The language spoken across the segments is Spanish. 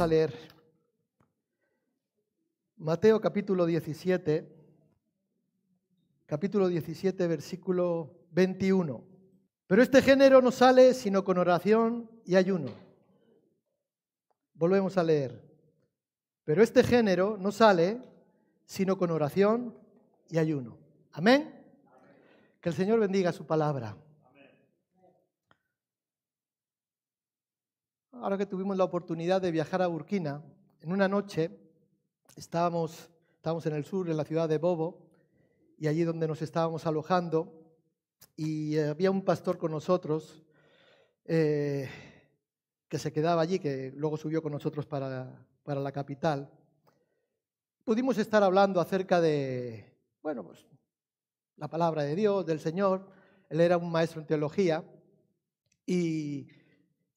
A leer Mateo capítulo 17, capítulo 17, versículo 21. Pero este género no sale sino con oración y ayuno. Volvemos a leer. Pero este género no sale sino con oración y ayuno. Amén. Que el Señor bendiga su palabra. Ahora que tuvimos la oportunidad de viajar a Burkina, en una noche estábamos, estábamos en el sur, en la ciudad de Bobo, y allí donde nos estábamos alojando, y eh, había un pastor con nosotros eh, que se quedaba allí, que luego subió con nosotros para, para la capital. Pudimos estar hablando acerca de, bueno, pues la palabra de Dios, del Señor. Él era un maestro en teología y,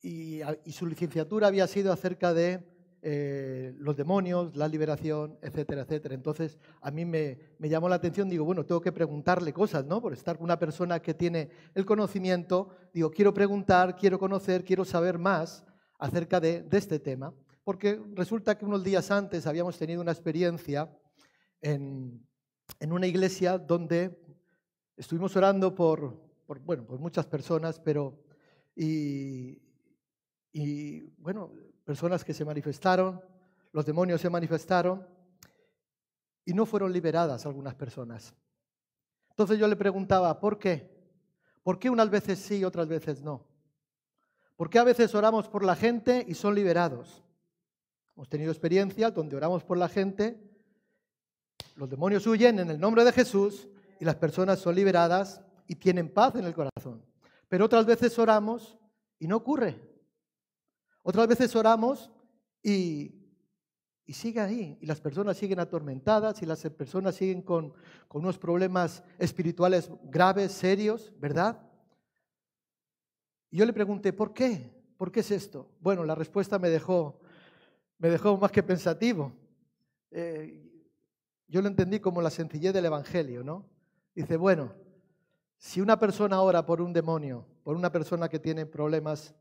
y, y su licenciatura había sido acerca de eh, los demonios, la liberación, etcétera, etcétera. Entonces, a mí me, llamó la atención, digo, bueno, tengo que preguntarle cosas, ¿no? Por estar con una persona que tiene el conocimiento, digo, quiero preguntar, quiero conocer, quiero saber más acerca de, este tema, porque resulta que unos días antes habíamos tenido una experiencia en, una iglesia donde estuvimos orando por, bueno, por muchas personas, pero, y, y bueno, personas que se manifestaron, los demonios se manifestaron y no fueron liberadas algunas personas. Entonces yo le preguntaba, ¿por qué? ¿Por qué unas veces sí y otras veces no? ¿Por qué a veces oramos por la gente y son liberados? Hemos tenido experiencias donde oramos por la gente, los demonios huyen en el nombre de Jesús y las personas son liberadas y tienen paz en el corazón. Pero otras veces oramos y no ocurre. Otras veces oramos y, sigue ahí, y las personas siguen atormentadas, y las personas siguen con, unos problemas espirituales graves, serios, ¿verdad? Y yo le pregunté, ¿por qué? ¿Por qué es esto? Bueno, la respuesta me dejó, me dejó más que pensativo. Eh, yo lo entendí como la sencillez del Evangelio, ¿no? Dice, bueno, si una persona ora por un demonio, por una persona que tiene problemas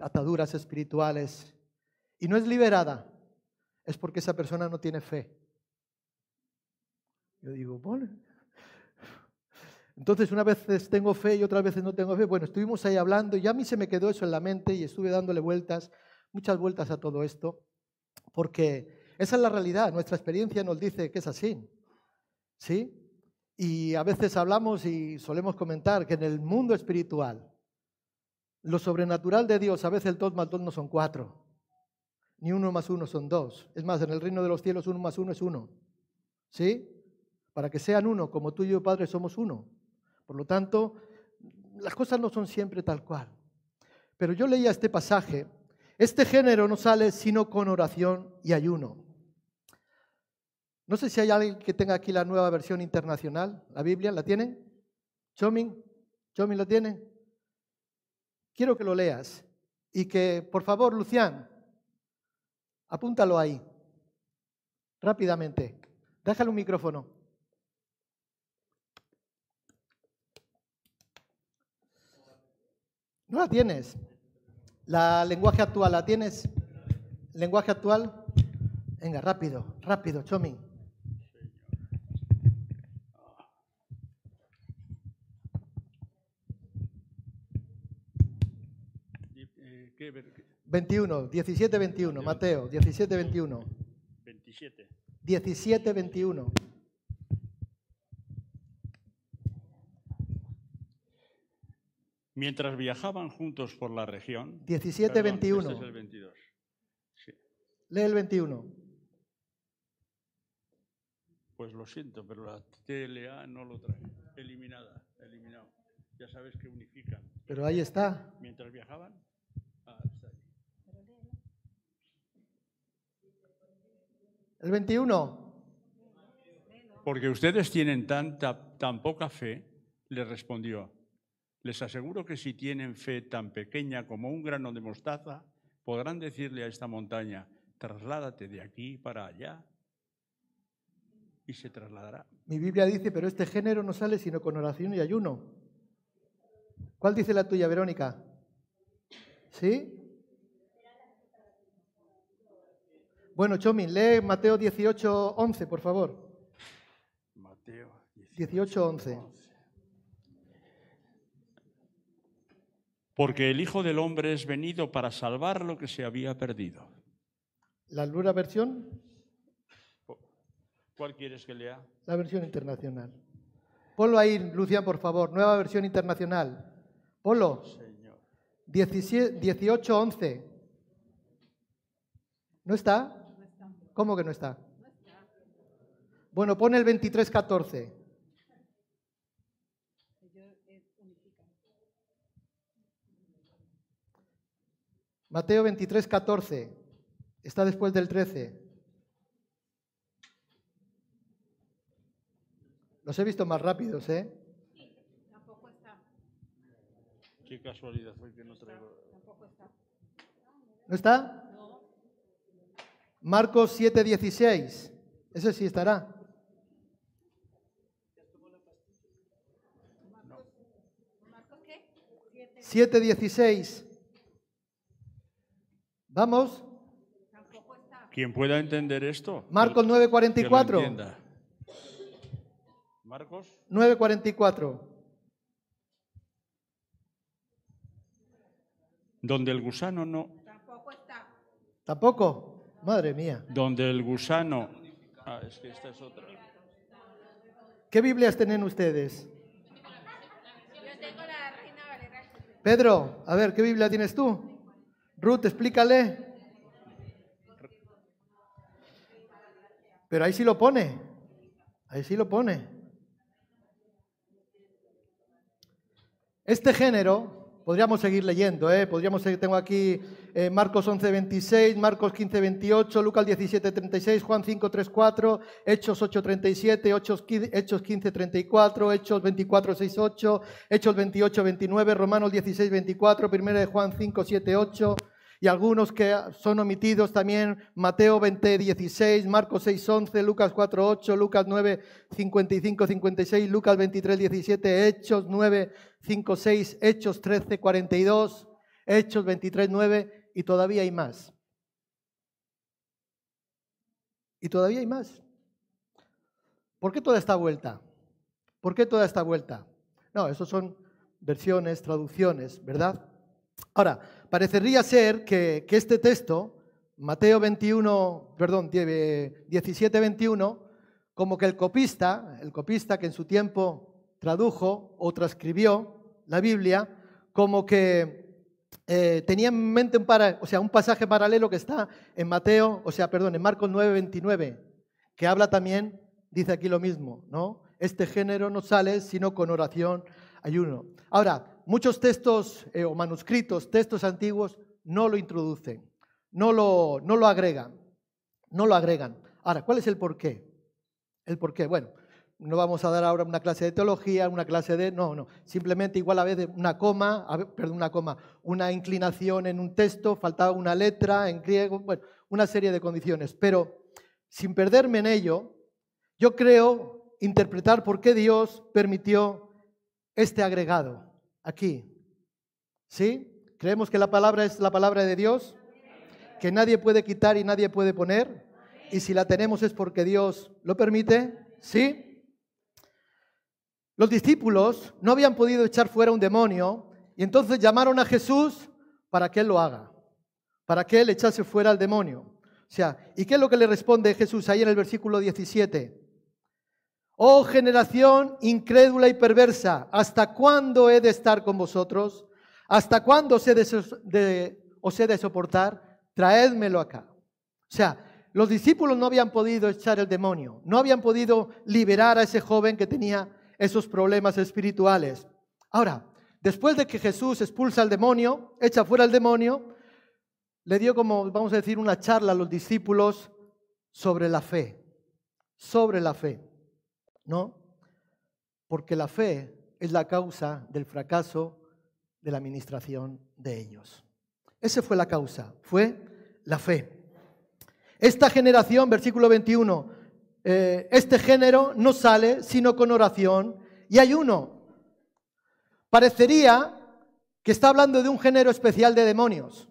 ataduras espirituales y no es liberada, es porque esa persona no tiene fe. Yo digo, bueno. Entonces, una vez tengo fe y otras veces no tengo fe. Bueno, estuvimos ahí hablando y a mí se me quedó eso en la mente y estuve dándole vueltas, muchas vueltas a todo esto, porque esa es la realidad. Nuestra experiencia nos dice que es así. ¿Sí? Y a veces hablamos y solemos comentar que en el mundo espiritual, lo sobrenatural de Dios, a veces el 2 más 2 no son 4, ni 1 más 1 son 2. Es más, en el reino de los cielos 1 más 1 es 1. ¿Sí? Para que sean uno, como tú y yo, Padre, somos uno. Por lo tanto, las cosas no son siempre tal cual. Pero yo leía este pasaje. Este género no sale sino con oración y ayuno. No sé si hay alguien que tenga aquí la nueva versión internacional, la Biblia, ¿la tienen? ¿Chomin? ¿Chomin la tiene? Quiero que lo leas y que, por favor, Lucián, apúntalo ahí, rápidamente. Déjale un micrófono. ¿No la tienes? ¿La lenguaje actual la tienes? ¿Lenguaje actual? Venga, rápido, rápido, Chomi. 21, 17, 21, Mateo, 17, 21. 27. 17, 21. Mientras viajaban juntos por la región. 17, 21. Este es el 22. Sí. Lee el 21. Pues lo siento, pero la TLA no lo trae. Eliminada, eliminado. Ya sabes que unifican. Pero ahí está. Mientras viajaban. El 21. Porque ustedes tienen tanta, tan poca fe, le respondió. Les aseguro que si tienen fe tan pequeña como un grano de mostaza, podrán decirle a esta montaña, trasládate de aquí para allá. Y se trasladará. Mi Biblia dice, pero este género no sale sino con oración y ayuno. ¿Cuál dice la tuya, Verónica? ¿Sí? Bueno, Chomin, lee Mateo 18, 11, por favor. Mateo 18, 11. Porque el Hijo del Hombre es venido para salvar lo que se había perdido. ¿La Lura versión? ¿Cuál quieres que lea? La versión internacional. Ponlo ahí, Lucián, por favor. Nueva versión internacional. Ponlo. Señor. 18, 11. ¿No está? ¿Cómo que no está? Bueno, pone el 23, 14. Mateo 23, 14. Está después del 13. Los he visto más rápidos, ¿eh? Qué casualidad fue que no traigo. ¿No está? Marcos 7, 16. Ese sí estará. Siete dieciséis. Vamos. Quien pueda entender esto. Marcos que- 9, que lo 44. entienda. Marcos 9.44. donde el gusano no, ¿Tampoco? Madre mía. donde el gusano. Ah, es que esta es otra. ¿Qué Biblias tienen ustedes? Pedro, a ver, ¿qué Biblia tienes tú? Ruth, explícale. Pero ahí sí lo pone. Ahí sí lo pone. Este género, podríamos seguir leyendo, ¿eh? Podríamos seguir, tengo aquí eh, Marcos 11, 26, Marcos 15, 28, Lucas 17, 36, Juan 5, 3, 4, Hechos 8, 37, Hechos 15, Hechos 15, 34, Hechos 24, 6, 8, Hechos 28, 29, Romanos 16, 24, Primera de Juan 5, 7, 8, y algunos que son omitidos también, Mateo 20, 16, Marcos 6, 11, Lucas 4, 8, Lucas 9, 55, 56, Lucas 23, 17, Hechos 9, 5, 6, Hechos 13, 42, Hechos 23, 9, y todavía hay más. Y todavía hay más. ¿Por qué toda esta vuelta? ¿Por qué toda esta vuelta? No, eso son versiones, traducciones, ¿verdad? Ahora, parecería ser que, que este texto, Mateo 21, perdón, 17, 21, como que el copista, el copista que en su tiempo tradujo o transcribió la Biblia, como que eh, tenía en mente un, para, o sea, un pasaje paralelo que está en Mateo, o sea, perdón, en Marcos 9, 29, que habla también, dice aquí lo mismo, ¿no? Este género no sale sino con oración, ayuno. Ahora, muchos textos eh, o manuscritos, textos antiguos, no lo introducen, no lo, no lo agregan, no lo agregan. Ahora, ¿cuál es el porqué? El porqué, bueno, no vamos a dar ahora una clase de teología, una clase de... No, no, simplemente igual a veces una coma, perdón, una coma, una inclinación en un texto, faltaba una letra en griego, bueno, una serie de condiciones. Pero sin perderme en ello, yo creo interpretar por qué Dios permitió este agregado aquí. ¿Sí? ¿Creemos que la palabra es la palabra de Dios? Que nadie puede quitar y nadie puede poner. Y si la tenemos es porque Dios lo permite. ¿Sí? Los discípulos no habían podido echar fuera un demonio y entonces llamaron a Jesús para que Él lo haga, para que Él echase fuera al demonio. O sea, ¿y qué es lo que le responde Jesús ahí en el versículo 17? Oh generación incrédula y perversa, ¿hasta cuándo he de estar con vosotros? ¿Hasta cuándo os he de, soportar? Traédmelo acá. O sea, los discípulos no habían podido echar el demonio, no habían podido liberar a ese joven que tenía esos problemas espirituales. Ahora, después de que Jesús expulsa al demonio, echa fuera al demonio, le dio como, vamos a decir, una charla a los discípulos sobre la fe, sobre la fe, ¿no? Porque la fe es la causa del fracaso de la administración de ellos. Esa fue la causa, fue la fe. Esta generación, versículo 21, eh, este género no sale sino con oración y ayuno. Parecería que está hablando de un género especial de demonios.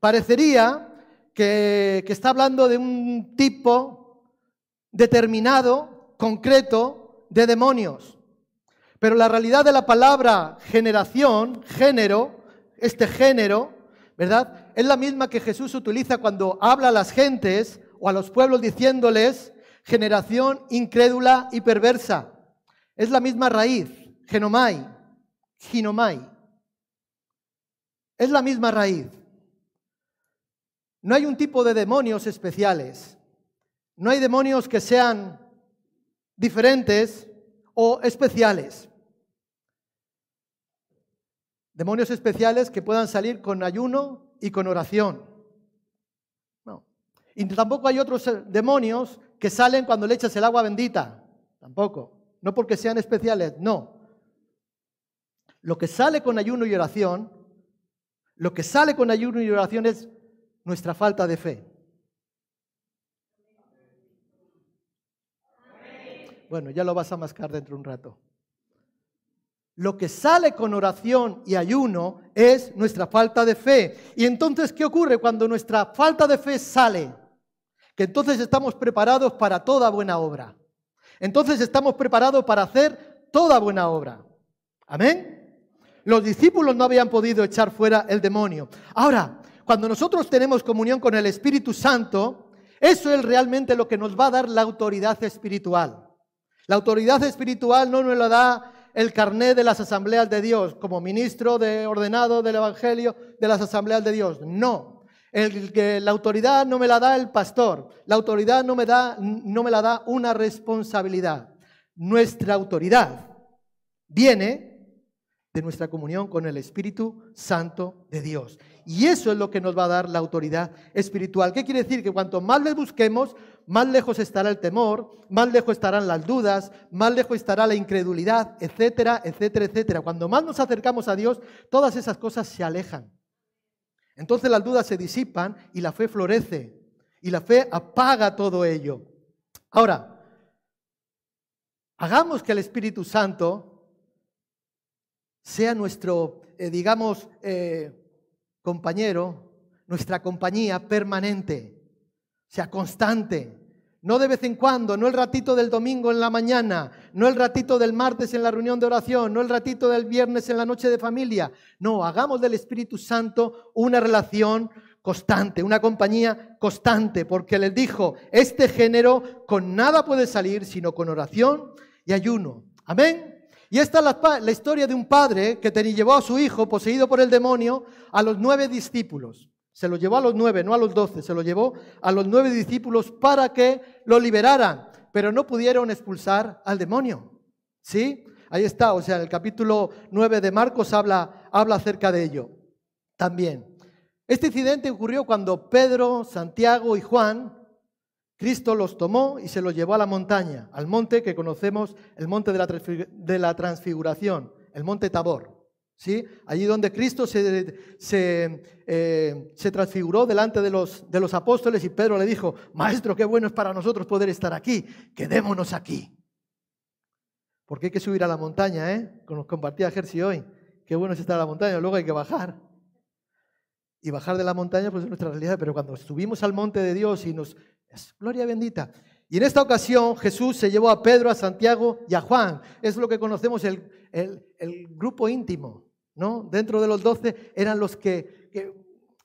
Parecería que, que está hablando de un tipo determinado, concreto, de demonios. Pero la realidad de la palabra generación, género, este género, ¿verdad? Es la misma que Jesús utiliza cuando habla a las gentes o a los pueblos diciéndoles generación incrédula y perversa. Es la misma raíz, genomai, ginomai. Es la misma raíz. No hay un tipo de demonios especiales. No hay demonios que sean diferentes o especiales. Demonios especiales que puedan salir con ayuno y con oración. No. Y tampoco hay otros eh, demonios que salen cuando le echas el agua bendita. Tampoco. No porque sean especiales, no. Lo que sale con ayuno y oración, lo que sale con ayuno y oración es nuestra falta de fe. Bueno, ya lo vas a mascar dentro de un rato. Lo que sale con oración y ayuno es nuestra falta de fe. Y entonces, ¿qué ocurre cuando nuestra falta de fe sale? Que entonces estamos preparados para toda buena obra. Entonces estamos preparados para hacer toda buena obra. Amén. Los discípulos no habían podido echar fuera el demonio. Ahora, cuando nosotros tenemos comunión con el Espíritu Santo, eso es realmente lo que nos va a dar la autoridad espiritual. La autoridad espiritual no nos la da el carné de las asambleas de Dios como ministro de ordenado del Evangelio de las asambleas de Dios. No. El, que la autoridad no me la da el pastor. La autoridad no me, da, no me la da una responsabilidad. Nuestra autoridad viene de nuestra comunión con el Espíritu Santo de Dios. Y eso es lo que nos va a dar la autoridad espiritual. ¿Qué quiere decir? Que cuanto más le busquemos, más lejos estará el temor, más lejos estarán las dudas, más lejos estará la incredulidad, etcétera, etcétera, etcétera. Cuando más nos acercamos a Dios, todas esas cosas se alejan. Entonces las dudas se disipan y la fe florece. Y la fe apaga todo ello. Ahora, hagamos que el Espíritu Santo sea nuestro, eh, digamos, eh, compañero, nuestra compañía permanente, sea constante. No de vez en cuando, no el ratito del domingo en la mañana, no el ratito del martes en la reunión de oración, no el ratito del viernes en la noche de familia. No, hagamos del Espíritu Santo una relación constante, una compañía constante, porque les dijo, este género con nada puede salir sino con oración y ayuno. Amén. Y esta es la, historia de un padre que llevó a su hijo, poseído por el demonio, a los nueve discípulos. Se lo llevó a los nueve, no a los doce, se lo llevó a los nueve discípulos para que lo liberaran, pero no pudieron expulsar al demonio. ¿Sí? Ahí está, o sea, en el capítulo 9 de Marcos habla, habla acerca de ello también. Este incidente ocurrió cuando Pedro, Santiago y Juan Cristo los tomó y se los llevó a la montaña, al monte que conocemos, el monte de la, transfiguración, el monte Tabor. ¿Sí? Allí donde Cristo se, se, eh, se transfiguró delante de los, de los apóstoles y Pedro le dijo, Maestro, qué bueno es para nosotros poder estar aquí, quedémonos aquí. Porque hay que subir a la montaña, ¿eh? Como nos compartía Jersey hoy. Qué bueno es estar a la montaña, luego hay que bajar. Y bajar de la montaña pues es nuestra realidad, pero cuando subimos al monte de Dios y nos gloria bendita. Y en esta ocasión Jesús se llevó a Pedro, a Santiago y a Juan. Es lo que conocemos el, el, grupo íntimo. ¿No? Dentro de los doce eran los que,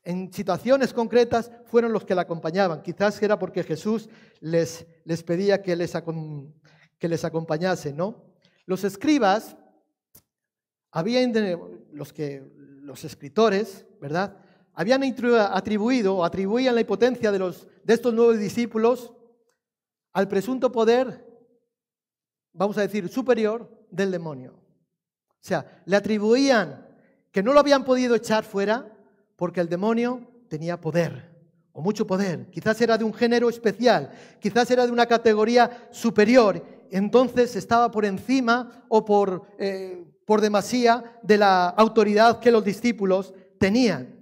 en situaciones concretas fueron los que la acompañaban. Quizás era porque Jesús les, les pedía que les, que les acompañase. ¿no? Los escribas, habían, los, que, los escritores, ¿verdad? habían atribuido o atribuían la impotencia de, los, de estos nuevos discípulos al presunto poder, vamos a decir, superior del demonio. O sea, le atribuían que no lo habían podido echar fuera porque el demonio tenía poder, o mucho poder. Quizás era de un género especial, quizás era de una categoría superior. Entonces estaba por encima o por, eh, por demasía de la autoridad que los discípulos tenían.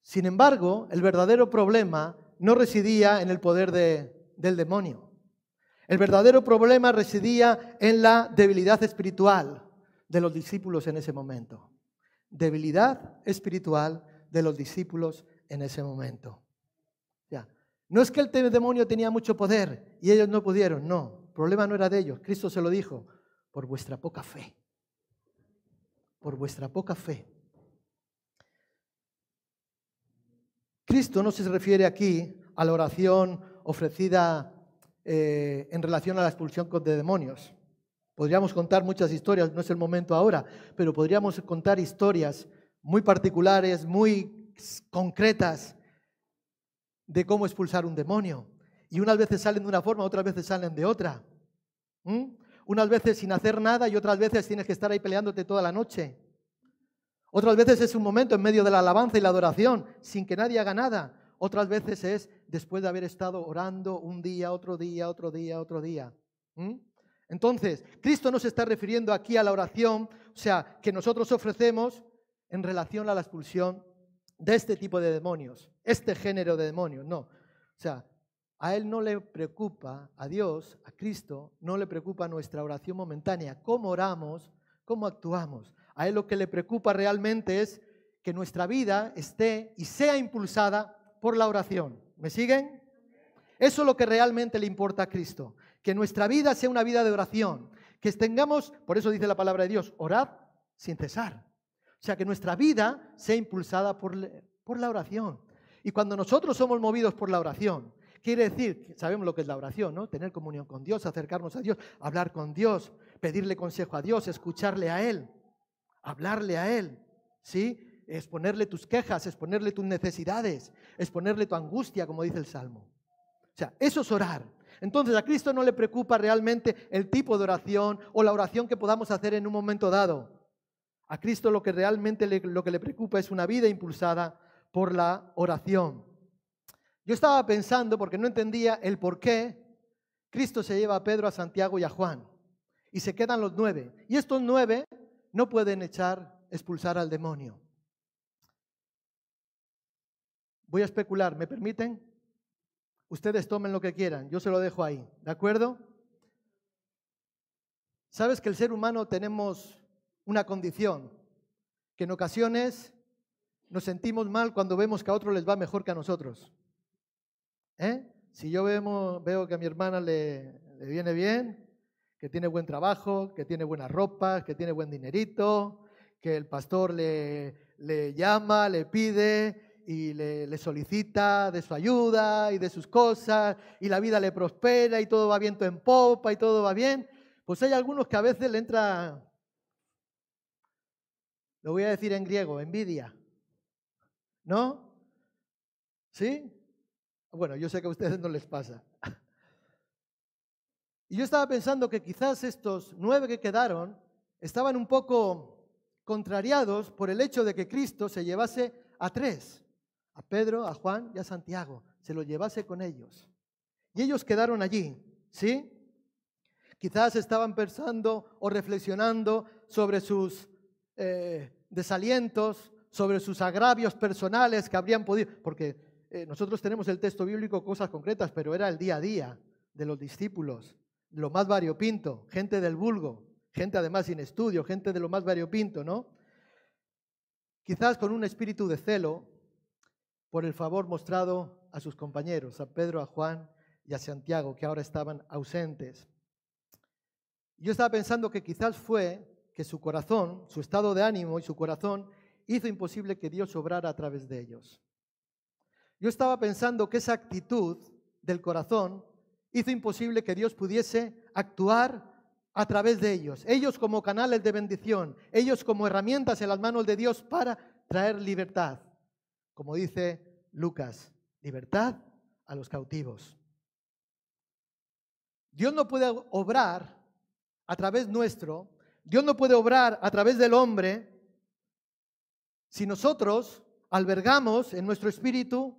Sin embargo, el verdadero problema no residía en el poder del demonio. El verdadero problema residía en la debilidad espiritual de los discípulos en ese momento. Debilidad espiritual de los discípulos en ese momento. No es que el demonio tenía mucho poder y ellos no pudieron, no, el problema no era de ellos, Cristo se lo dijo, por vuestra poca fe, por vuestra poca fe. Cristo no se refiere aquí a la oración ofrecida eh, en relación a la expulsión de demonios. Podríamos contar muchas historias, no es el momento ahora, pero podríamos contar historias muy particulares, muy concretas de cómo expulsar un demonio. Y unas veces salen de una forma, otras veces salen de otra. Unas veces sin hacer nada y otras veces tienes que estar ahí peleándote toda la noche. Otras veces es un momento en medio de la alabanza y la adoración, sin que nadie haga nada. Otras veces es después de haber estado orando un día, otro día, otro día, otro día. Entonces, Cristo no se está refiriendo aquí a la oración, o sea, que nosotros ofrecemos en relación a la expulsión de este tipo de demonios, este género de demonios, no. O sea, a Él no le preocupa, a Dios, a Cristo, no le preocupa nuestra oración momentánea, cómo oramos, cómo actuamos. A Él lo que le preocupa realmente es que nuestra vida esté y sea impulsada por la oración. ¿Me siguen? Eso es lo que realmente le importa a Cristo que nuestra vida sea una vida de oración, que tengamos, por eso dice la palabra de Dios, orad sin cesar. O sea, que nuestra vida sea impulsada por, por la oración. Y cuando nosotros somos movidos por la oración, quiere decir, sabemos lo que es la oración, ¿no? Tener comunión con Dios, acercarnos a Dios, hablar con Dios, pedirle consejo a Dios, escucharle a Él, hablarle a Él, ¿sí? Exponerle tus quejas, exponerle tus necesidades, exponerle tu angustia, como dice el Salmo. O sea, eso es orar. Entonces a Cristo no le preocupa realmente el tipo de oración o la oración que podamos hacer en un momento dado. A Cristo lo que realmente le, lo que le preocupa es una vida impulsada por la oración. Yo estaba pensando, porque no entendía el por qué Cristo se lleva a Pedro, a Santiago y a Juan. Y se quedan los nueve. Y estos nueve no pueden echar, expulsar al demonio. Voy a especular, ¿me permiten? Ustedes tomen lo que quieran, yo se lo dejo ahí, ¿de acuerdo? Sabes que el ser humano tenemos una condición, que en ocasiones nos sentimos mal cuando vemos que a otros les va mejor que a nosotros. ¿Eh? Si yo veo que a mi hermana le, viene bien, que tiene buen trabajo, que tiene buena ropa, que tiene buen dinerito, que el pastor le llama, le pide, y le, solicita de su ayuda y de sus cosas y la vida le prospera y todo va viento en popa y todo va bien, pues hay algunos que a veces le entra, lo voy a decir en griego, envidia. ¿No? ¿Sí? Bueno, yo sé que a ustedes no les pasa. Y yo estaba pensando que quizás estos nueve que quedaron estaban un poco contrariados por el hecho de que Cristo se llevase a tres a Pedro, a Juan y a Santiago, se los llevase con ellos. Y ellos quedaron allí, ¿sí? Quizás estaban pensando o reflexionando sobre sus eh, desalientos, sobre sus agravios personales que habrían podido, porque eh, nosotros tenemos el texto bíblico cosas concretas, pero era el día a día de los discípulos, lo más variopinto, gente del vulgo, gente además sin estudio, gente de lo más variopinto, ¿no? Quizás con un espíritu de celo, por el favor mostrado a sus compañeros, a Pedro, a Juan y a Santiago, que ahora estaban ausentes. Yo estaba pensando que quizás fue que su corazón, su estado de ánimo y su corazón hizo imposible que Dios obrara a través de ellos. Yo estaba pensando que esa actitud del corazón hizo imposible que Dios pudiese actuar a través de ellos, ellos como canales de bendición, ellos como herramientas en las manos de Dios para traer libertad, como dice Lucas, libertad a los cautivos. Dios no puede obrar a través nuestro, Dios no puede obrar a través del hombre si nosotros albergamos en nuestro espíritu,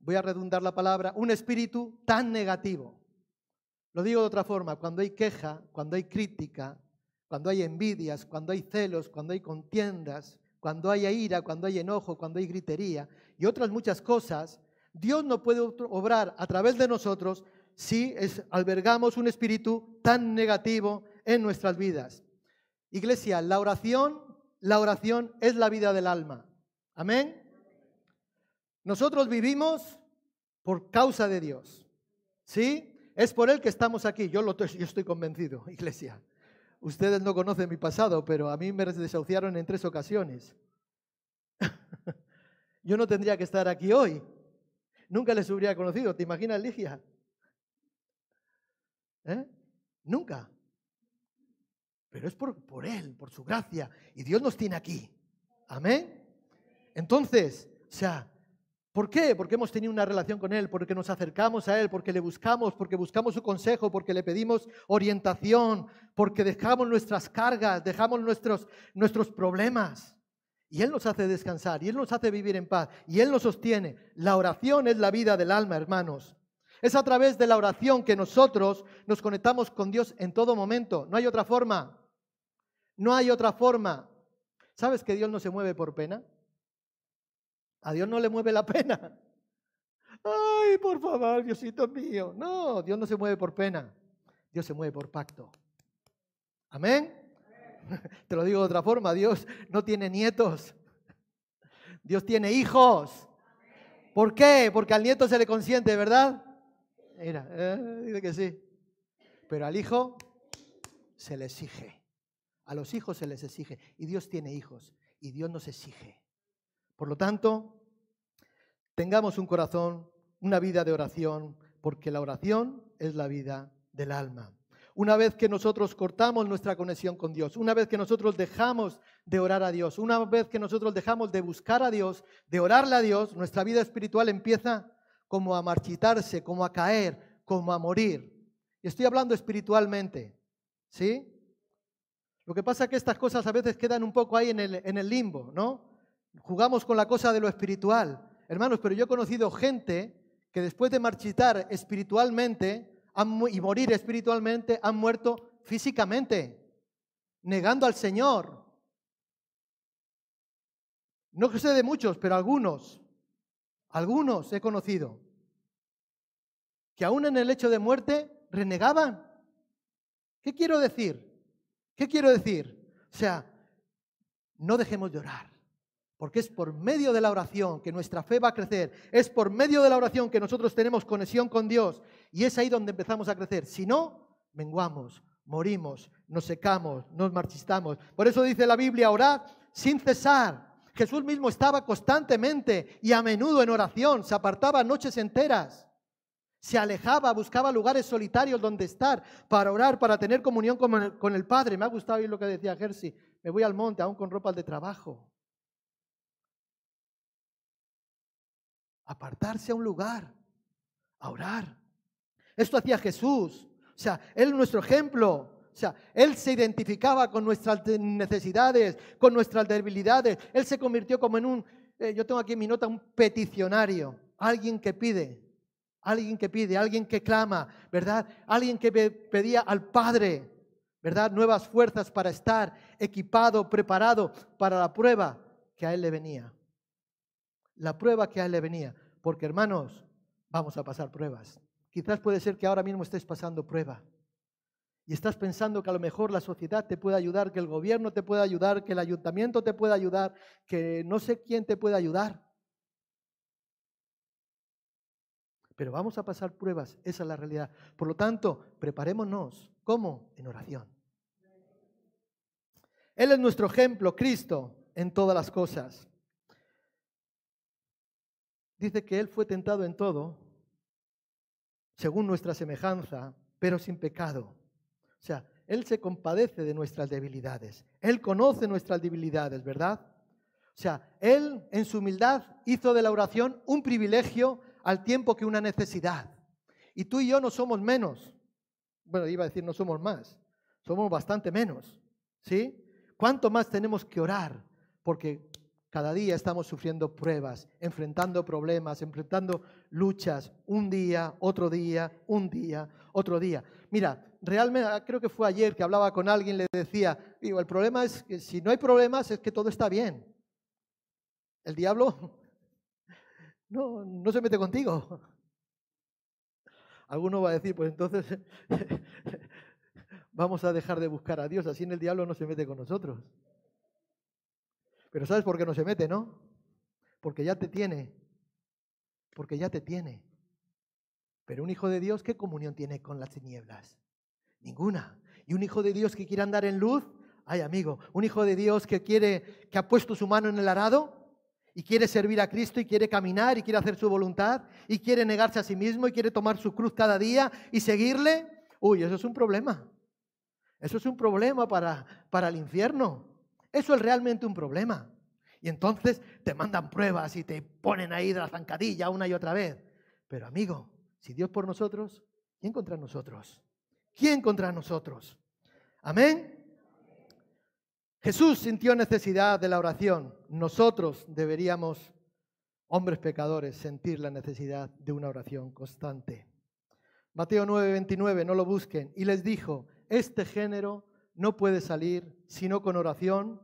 voy a redundar la palabra, un espíritu tan negativo. Lo digo de otra forma, cuando hay queja, cuando hay crítica, cuando hay envidias, cuando hay celos, cuando hay contiendas, cuando hay ira, cuando hay enojo, cuando hay gritería y otras muchas cosas, Dios no puede obrar a través de nosotros si albergamos un espíritu tan negativo en nuestras vidas. Iglesia, la oración, la oración es la vida del alma. Amén. Nosotros vivimos por causa de Dios. ¿Sí? Es por Él que estamos aquí. Yo, lo, yo estoy convencido, iglesia. Ustedes no conocen mi pasado, pero a mí me desahuciaron en tres ocasiones. yo no tendría que estar aquí hoy. Nunca les hubiera conocido. ¿Te imaginas, Ligia? ¿Eh? Nunca. Pero es por, por Él, por su gracia. Y Dios nos tiene aquí. Amén. Entonces, o sea, ¿por qué? Porque hemos tenido una relación con Él, porque nos acercamos a Él, porque le buscamos, porque buscamos su consejo, porque le pedimos orientación, porque dejamos nuestras cargas, dejamos nuestros, nuestros problemas. Y Él nos hace descansar, y Él nos hace vivir en paz, y Él nos sostiene. La oración es la vida del alma, hermanos. Es a través de la oración que nosotros nos conectamos con Dios en todo momento. No hay otra forma. No hay otra forma. ¿Sabes que Dios no se mueve por pena? A Dios no le mueve la pena. Ay, por favor, Diosito mío. No, Dios no se mueve por pena. Dios se mueve por pacto. Amén. Te lo digo de otra forma, Dios no tiene nietos. Dios tiene hijos. ¿Por qué? Porque al nieto se le consiente, ¿verdad? Mira, eh, dice que sí. Pero al hijo se le exige. A los hijos se les exige. Y Dios tiene hijos. Y Dios nos exige. Por lo tanto, tengamos un corazón, una vida de oración, porque la oración es la vida del alma. Una vez que nosotros cortamos nuestra conexión con Dios, una vez que nosotros dejamos de orar a Dios, una vez que nosotros dejamos de buscar a Dios, de orarle a Dios, nuestra vida espiritual empieza como a marchitarse, como a caer, como a morir. Y estoy hablando espiritualmente, ¿sí? Lo que pasa es que estas cosas a veces quedan un poco ahí en el, en el limbo, ¿no? Jugamos con la cosa de lo espiritual. Hermanos, pero yo he conocido gente que después de marchitar espiritualmente y morir espiritualmente, han muerto físicamente, negando al Señor. No sé de muchos, pero algunos, algunos he conocido, que aún en el hecho de muerte renegaban. ¿Qué quiero decir? ¿Qué quiero decir? O sea, no dejemos de orar. Porque es por medio de la oración que nuestra fe va a crecer. Es por medio de la oración que nosotros tenemos conexión con Dios. Y es ahí donde empezamos a crecer. Si no, menguamos, morimos, nos secamos, nos marchistamos. Por eso dice la Biblia, orad sin cesar. Jesús mismo estaba constantemente y a menudo en oración. Se apartaba noches enteras. Se alejaba, buscaba lugares solitarios donde estar para orar, para tener comunión con el, con el Padre. Me ha gustado oír lo que decía Jersey. Me voy al monte aún con ropa de trabajo. Apartarse a un lugar, a orar. Esto hacía Jesús. O sea, Él es nuestro ejemplo. O sea, Él se identificaba con nuestras necesidades, con nuestras debilidades. Él se convirtió como en un, eh, yo tengo aquí en mi nota, un peticionario. Alguien que pide, alguien que pide, alguien que clama, ¿verdad? Alguien que pedía al Padre, ¿verdad? Nuevas fuerzas para estar equipado, preparado para la prueba que a Él le venía la prueba que a él le venía. Porque hermanos, vamos a pasar pruebas. Quizás puede ser que ahora mismo estés pasando prueba. Y estás pensando que a lo mejor la sociedad te puede ayudar, que el gobierno te puede ayudar, que el ayuntamiento te puede ayudar, que no sé quién te puede ayudar. Pero vamos a pasar pruebas, esa es la realidad. Por lo tanto, preparémonos. ¿Cómo? En oración. Él es nuestro ejemplo, Cristo, en todas las cosas dice que Él fue tentado en todo, según nuestra semejanza, pero sin pecado. O sea, Él se compadece de nuestras debilidades. Él conoce nuestras debilidades, ¿verdad? O sea, Él en su humildad hizo de la oración un privilegio al tiempo que una necesidad. Y tú y yo no somos menos. Bueno, iba a decir no somos más. Somos bastante menos. ¿Sí? ¿Cuánto más tenemos que orar? Porque cada día estamos sufriendo pruebas, enfrentando problemas, enfrentando luchas, un día, otro día, un día, otro día. Mira, realmente ah, creo que fue ayer que hablaba con alguien, le decía, digo, el problema es que si no hay problemas es que todo está bien. El diablo no, no se mete contigo. Alguno va a decir, pues entonces vamos a dejar de buscar a Dios, así en el diablo no se mete con nosotros. Pero ¿sabes por qué no se mete, no? Porque ya te tiene. Porque ya te tiene. Pero un hijo de Dios, ¿qué comunión tiene con las tinieblas? Ninguna. Y un hijo de Dios que quiere andar en luz, ay amigo, un hijo de Dios que quiere, que ha puesto su mano en el arado y quiere servir a Cristo y quiere caminar y quiere hacer su voluntad y quiere negarse a sí mismo y quiere tomar su cruz cada día y seguirle, uy, eso es un problema. Eso es un problema para, para el infierno. Eso es realmente un problema. Y entonces te mandan pruebas y te ponen ahí de la zancadilla una y otra vez. Pero amigo, si Dios por nosotros, ¿quién contra nosotros? ¿Quién contra nosotros? Amén. Jesús sintió necesidad de la oración. Nosotros deberíamos, hombres pecadores, sentir la necesidad de una oración constante. Mateo 9:29, no lo busquen. Y les dijo, este género no puede salir sino con oración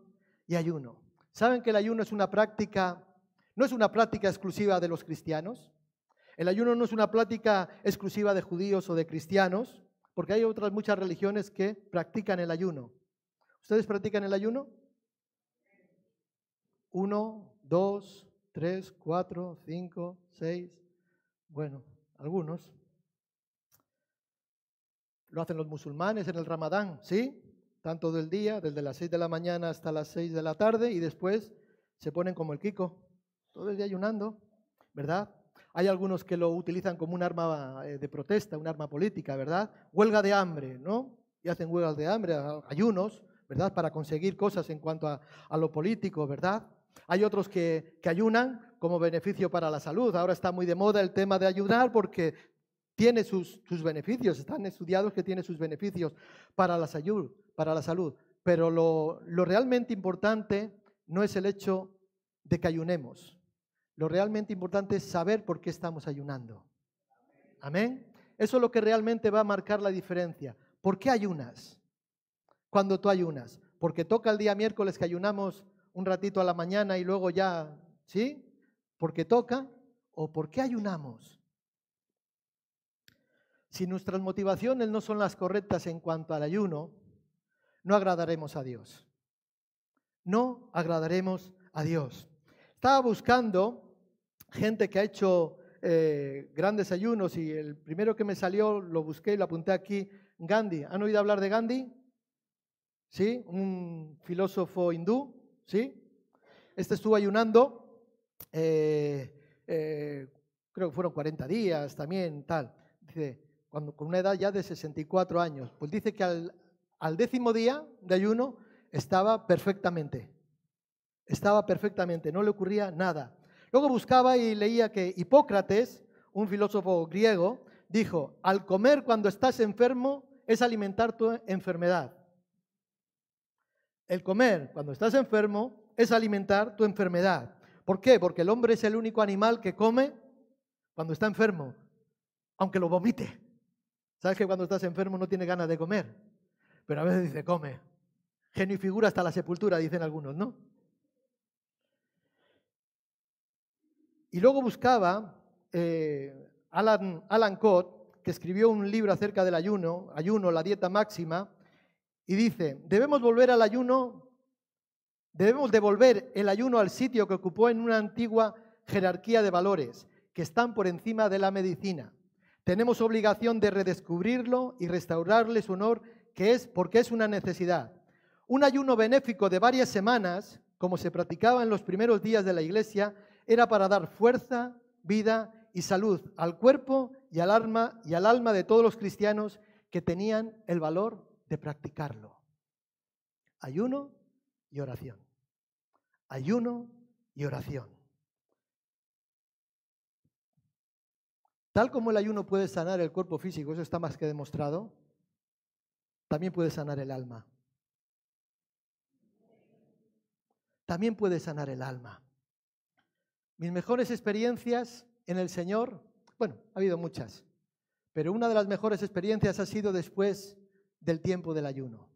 y ayuno. ¿Saben que el ayuno es una práctica, no es una práctica exclusiva de los cristianos? El ayuno no es una práctica exclusiva de judíos o de cristianos, porque hay otras muchas religiones que practican el ayuno. ¿Ustedes practican el ayuno? Uno, dos, tres, cuatro, cinco, seis. Bueno, algunos. Lo hacen los musulmanes en el ramadán, ¿sí? Tanto del día, desde las seis de la mañana hasta las seis de la tarde, y después se ponen como el Kiko, todo el día ayunando, ¿verdad? Hay algunos que lo utilizan como un arma eh, de protesta, un arma política, ¿verdad? Huelga de hambre, ¿no? Y hacen huelgas de hambre, ayunos, ¿verdad? Para conseguir cosas en cuanto a, lo político, ¿verdad? Hay otros que, que, ayunan como beneficio para la salud. Ahora está muy de moda el tema de ayunar porque tiene sus, beneficios, están estudiados que tiene sus beneficios para la salud. Para la salud. Pero lo, lo realmente importante no es el hecho de que ayunemos. Lo realmente importante es saber por qué estamos ayunando. Amén. Eso es lo que realmente va a marcar la diferencia. ¿Por qué ayunas? Cuando tú ayunas. Porque toca el día miércoles que ayunamos un ratito a la mañana y luego ya, ¿sí? Porque toca. ¿O por qué ayunamos? Si nuestras motivaciones no son las correctas en cuanto al ayuno, no agradaremos a Dios. No agradaremos a Dios. Estaba buscando gente que ha hecho eh, grandes ayunos y el primero que me salió lo busqué y lo apunté aquí, Gandhi. ¿Han oído hablar de Gandhi? ¿Sí? Un filósofo hindú, ¿sí? Este estuvo ayunando, eh, eh, creo que fueron 40 días también, tal. Dice, cuando, con una edad ya de 64 años. Pues dice que al, al décimo día de ayuno estaba perfectamente. Estaba perfectamente, no le ocurría nada. Luego buscaba y leía que Hipócrates, un filósofo griego, dijo, al comer cuando estás enfermo es alimentar tu enfermedad. El comer cuando estás enfermo es alimentar tu enfermedad. ¿Por qué? Porque el hombre es el único animal que come cuando está enfermo, aunque lo vomite. ¿Sabes que cuando estás enfermo no tienes ganas de comer? Pero a veces dice, come. Genio y figura hasta la sepultura, dicen algunos, ¿no? Y luego buscaba eh, Alan, Alan Cott, que escribió un libro acerca del ayuno, ayuno, la dieta máxima, y dice, debemos volver al ayuno, debemos devolver el ayuno al sitio que ocupó en una antigua jerarquía de valores, que están por encima de la medicina. Tenemos obligación de redescubrirlo y restaurarle su honor, que es porque es una necesidad. Un ayuno benéfico de varias semanas, como se practicaba en los primeros días de la iglesia, era para dar fuerza, vida y salud al cuerpo y al alma y al alma de todos los cristianos que tenían el valor de practicarlo. Ayuno y oración. Ayuno y oración. Tal como el ayuno puede sanar el cuerpo físico, eso está más que demostrado, también puede sanar el alma. También puede sanar el alma. Mis mejores experiencias en el Señor, bueno, ha habido muchas, pero una de las mejores experiencias ha sido después del tiempo del ayuno.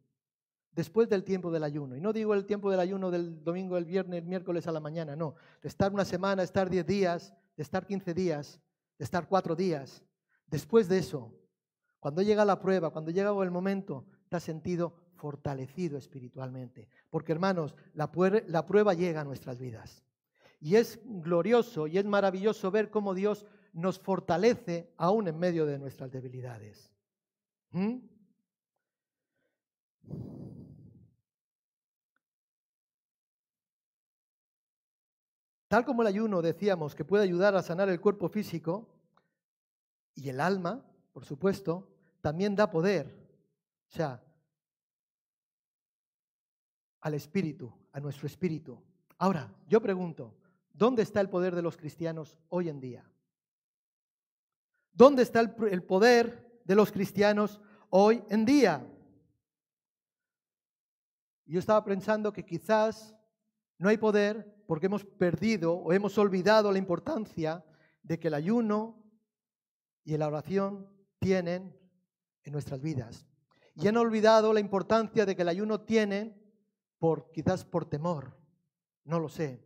Después del tiempo del ayuno. Y no digo el tiempo del ayuno del domingo, el viernes, el miércoles a la mañana, no. De estar una semana, estar diez días, de estar quince días, de estar cuatro días. Después de eso, cuando llega la prueba, cuando llega el momento, te has sentido fortalecido espiritualmente. Porque hermanos, la, prueba llega a nuestras vidas. Y es glorioso y es maravilloso ver cómo Dios nos fortalece aún en medio de nuestras debilidades. ¿Mm? Tal como el ayuno decíamos que puede ayudar a sanar el cuerpo físico y el alma, por supuesto, también da poder, o sea, al espíritu, a nuestro espíritu. Ahora, yo pregunto, ¿dónde está el poder de los cristianos hoy en día? ¿Dónde está el, poder de los cristianos hoy en día? Yo estaba pensando que quizás no hay poder porque hemos perdido o hemos olvidado la importancia de que el ayuno y la oración tienen en nuestras vidas. Y han olvidado la importancia de que el ayuno tienen por quizás por temor, no lo sé.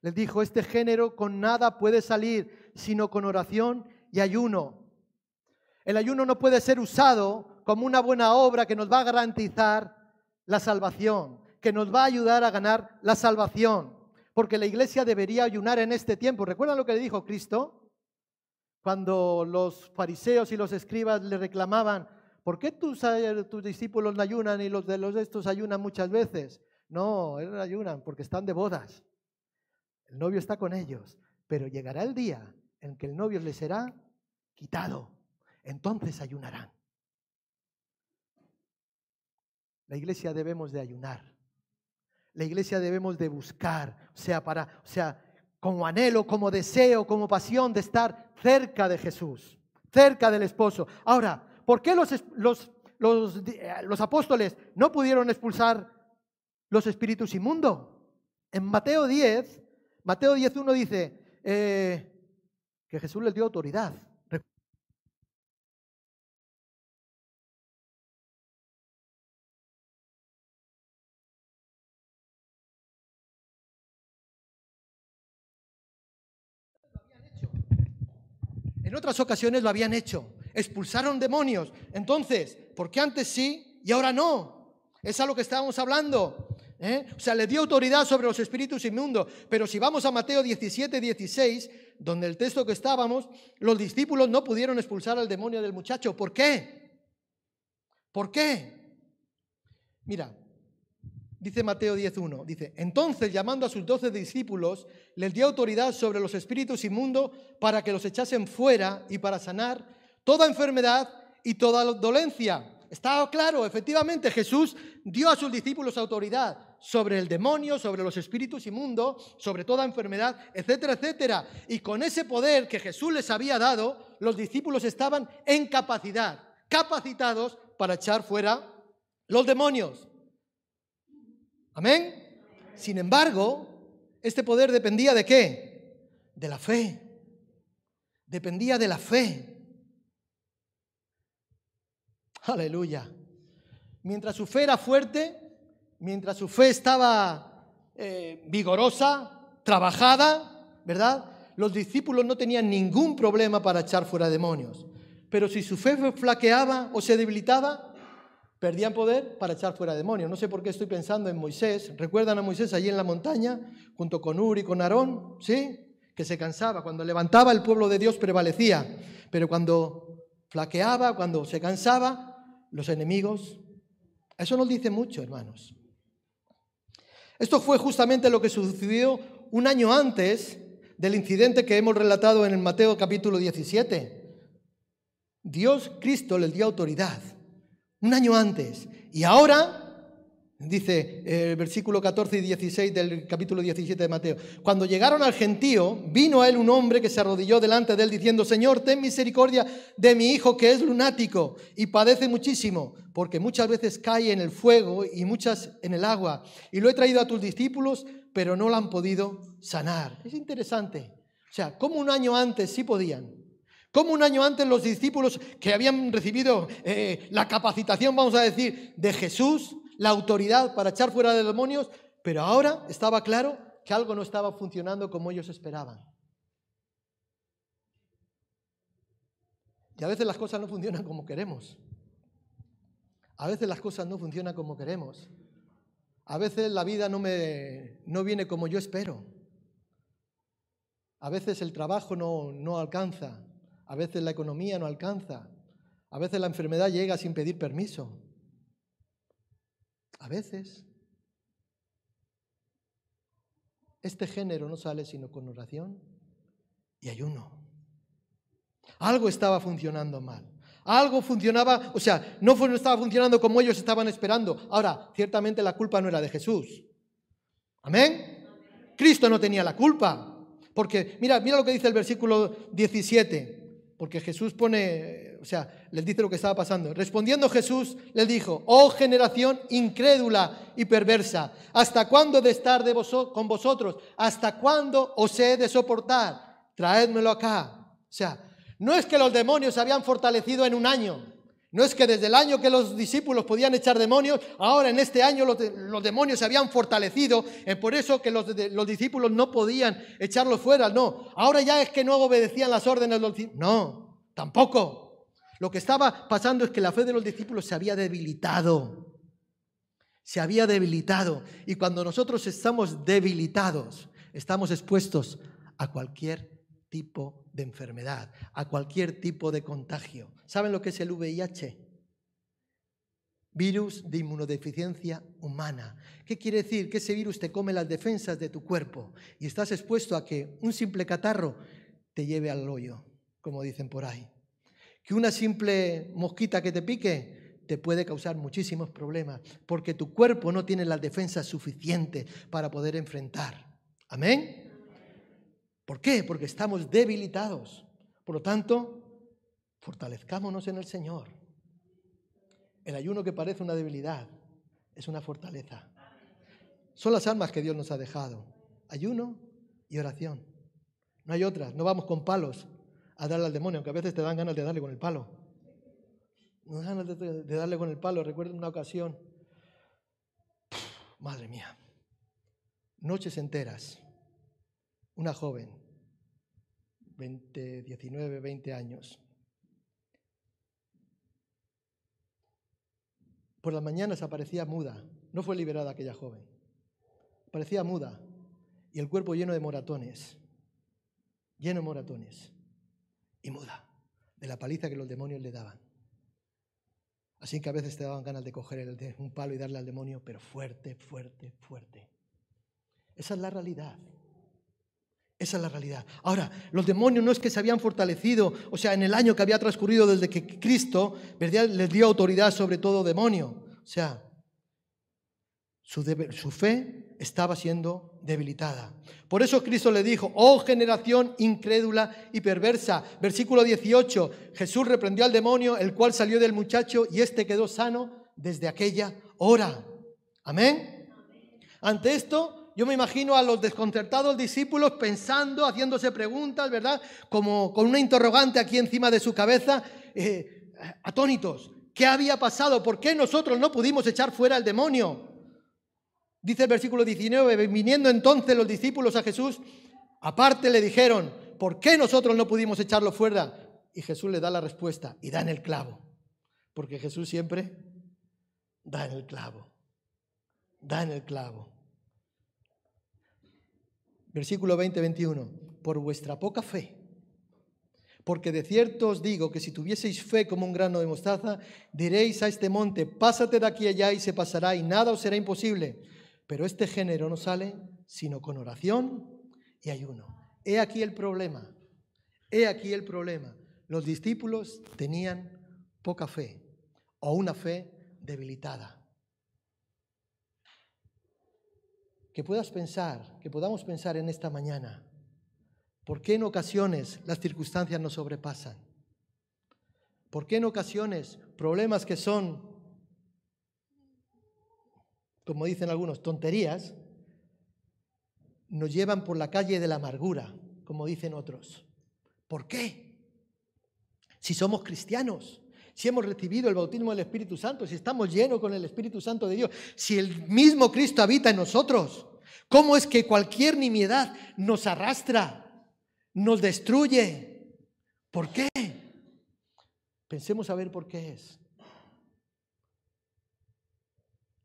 Les dijo, este género con nada puede salir, sino con oración y ayuno. El ayuno no puede ser usado como una buena obra que nos va a garantizar la salvación, que nos va a ayudar a ganar la salvación, porque la iglesia debería ayunar en este tiempo. ¿Recuerdan lo que le dijo Cristo? Cuando los fariseos y los escribas le reclamaban, ¿por qué tus, tus discípulos no ayunan y los de los estos ayunan muchas veces? No, ellos ayunan porque están de bodas. El novio está con ellos, pero llegará el día en que el novio les será quitado. Entonces ayunarán. La iglesia debemos de ayunar. La iglesia debemos de buscar, o sea, para, o sea, como anhelo, como deseo, como pasión de estar cerca de Jesús, cerca del esposo. Ahora, ¿por qué los, los, los, los apóstoles no pudieron expulsar los espíritus inmundos? En Mateo 10, Mateo 10.1 dice, eh, que Jesús les dio autoridad. En otras ocasiones lo habían hecho, expulsaron demonios. Entonces, ¿por qué antes sí y ahora no? Es a lo que estábamos hablando. ¿eh? O sea, le dio autoridad sobre los espíritus inmundos. Pero si vamos a Mateo 17, 16, donde el texto que estábamos, los discípulos no pudieron expulsar al demonio del muchacho. ¿Por qué? ¿Por qué? Mira, dice Mateo 10.1, dice, entonces llamando a sus doce discípulos, les dio autoridad sobre los espíritus inmundos para que los echasen fuera y para sanar toda enfermedad y toda dolencia. Está claro, efectivamente, Jesús dio a sus discípulos autoridad sobre el demonio, sobre los espíritus inmundos, sobre toda enfermedad, etcétera, etcétera. Y con ese poder que Jesús les había dado, los discípulos estaban en capacidad, capacitados para echar fuera los demonios. Amén. Sin embargo, este poder dependía de qué? De la fe. Dependía de la fe. Aleluya. Mientras su fe era fuerte, mientras su fe estaba eh, vigorosa, trabajada, ¿verdad? Los discípulos no tenían ningún problema para echar fuera demonios. Pero si su fe flaqueaba o se debilitaba, perdían poder para echar fuera demonios. No sé por qué estoy pensando en Moisés. ¿Recuerdan a Moisés allí en la montaña, junto con Uri y con Aarón? ¿Sí? Que se cansaba. Cuando levantaba el pueblo de Dios prevalecía. Pero cuando flaqueaba, cuando se cansaba, los enemigos. Eso nos dice mucho, hermanos. Esto fue justamente lo que sucedió un año antes del incidente que hemos relatado en el Mateo capítulo 17. Dios, Cristo, les dio autoridad un año antes. Y ahora Dice el versículo 14 y 16 del capítulo 17 de Mateo. Cuando llegaron al gentío, vino a él un hombre que se arrodilló delante de él diciendo, Señor, ten misericordia de mi hijo que es lunático y padece muchísimo, porque muchas veces cae en el fuego y muchas en el agua. Y lo he traído a tus discípulos, pero no lo han podido sanar. Es interesante. O sea, como un año antes sí podían. Como un año antes los discípulos que habían recibido eh, la capacitación, vamos a decir, de Jesús, la autoridad para echar fuera de demonios, pero ahora estaba claro que algo no estaba funcionando como ellos esperaban. Y a veces las cosas no funcionan como queremos. A veces las cosas no funcionan como queremos. A veces la vida no, me, no viene como yo espero. A veces el trabajo no, no alcanza, a veces la economía no alcanza, a veces la enfermedad llega sin pedir permiso. A veces este género no sale sino con oración y ayuno. Algo estaba funcionando mal. Algo funcionaba, o sea, no estaba funcionando como ellos estaban esperando. Ahora, ciertamente la culpa no era de Jesús. Amén. Cristo no tenía la culpa. Porque mira, mira lo que dice el versículo 17. Porque Jesús pone, o sea, les dice lo que estaba pasando. Respondiendo Jesús, les dijo, oh generación incrédula y perversa, ¿hasta cuándo de estar de con vosotros? ¿Hasta cuándo os he de soportar? Traédmelo acá. O sea, no es que los demonios se habían fortalecido en un año. No es que desde el año que los discípulos podían echar demonios, ahora en este año los, demonios se habían fortalecido, es por eso que los, los, discípulos no podían echarlos fuera. No, ahora ya es que no obedecían las órdenes de los discípulos. No, tampoco. Lo que estaba pasando es que la fe de los discípulos se había debilitado. Se había debilitado. Y cuando nosotros estamos debilitados, estamos expuestos a cualquier tipo de enfermedad, a cualquier tipo de contagio. ¿Saben lo que es el VIH? Virus de inmunodeficiencia humana. ¿Qué quiere decir? Que ese virus te come las defensas de tu cuerpo y estás expuesto a que un simple catarro te lleve al hoyo, como dicen por ahí. Que una simple mosquita que te pique te puede causar muchísimos problemas porque tu cuerpo no tiene las defensas suficientes para poder enfrentar. Amén. ¿Por qué? Porque estamos debilitados. Por lo tanto, fortalezcámonos en el Señor. El ayuno que parece una debilidad es una fortaleza. Son las almas que Dios nos ha dejado. Ayuno y oración. No hay otras. No vamos con palos a darle al demonio, aunque a veces te dan ganas de darle con el palo. No dan ganas de, darle con el palo. Recuerdo una ocasión. madre mía. Noches enteras una joven, 20, 19, 20 años. Por las mañanas aparecía muda, no fue liberada aquella joven, parecía muda y el cuerpo lleno de moratones, lleno de moratones y muda de la paliza que los demonios le daban. Así que a veces te daban ganas de coger un palo y darle al demonio, pero fuerte, fuerte, fuerte. Esa es la realidad. Esa es la realidad. Ahora, los demonios no es que se habían fortalecido, o sea, en el año que había transcurrido desde que Cristo les dio autoridad sobre todo demonio. O sea, su, su, fe estaba siendo debilitada. Por eso Cristo le dijo, oh generación incrédula y perversa. Versículo 18, Jesús reprendió al demonio, el cual salió del muchacho y éste quedó sano desde aquella hora. Amén. Ante esto, yo me imagino a los desconcertados discípulos pensando, haciéndose preguntas, ¿verdad? Como con una interrogante aquí encima de su cabeza, eh, atónitos. ¿Qué había pasado? ¿Por qué nosotros no pudimos echar fuera al demonio? Dice el versículo 19, viniendo entonces los discípulos a Jesús, aparte le dijeron, ¿por qué nosotros no pudimos echarlo fuera? Y Jesús le da la respuesta y da en el clavo, porque Jesús siempre da en el clavo, da en el clavo. Versículo 20-21. Por vuestra poca fe. Porque de cierto os digo que si tuvieseis fe como un grano de mostaza, diréis a este monte, pásate de aquí allá y se pasará y nada os será imposible. Pero este género no sale sino con oración y ayuno. He aquí el problema. He aquí el problema. Los discípulos tenían poca fe o una fe debilitada. Que puedas pensar, que podamos pensar en esta mañana, ¿por qué en ocasiones las circunstancias nos sobrepasan? ¿Por qué en ocasiones problemas que son, como dicen algunos, tonterías, nos llevan por la calle de la amargura, como dicen otros? ¿Por qué? Si somos cristianos, si hemos recibido el bautismo del Espíritu Santo, si estamos llenos con el Espíritu Santo de Dios, si el mismo Cristo habita en nosotros, ¿cómo es que cualquier nimiedad nos arrastra, nos destruye? ¿Por qué? Pensemos a ver por qué es.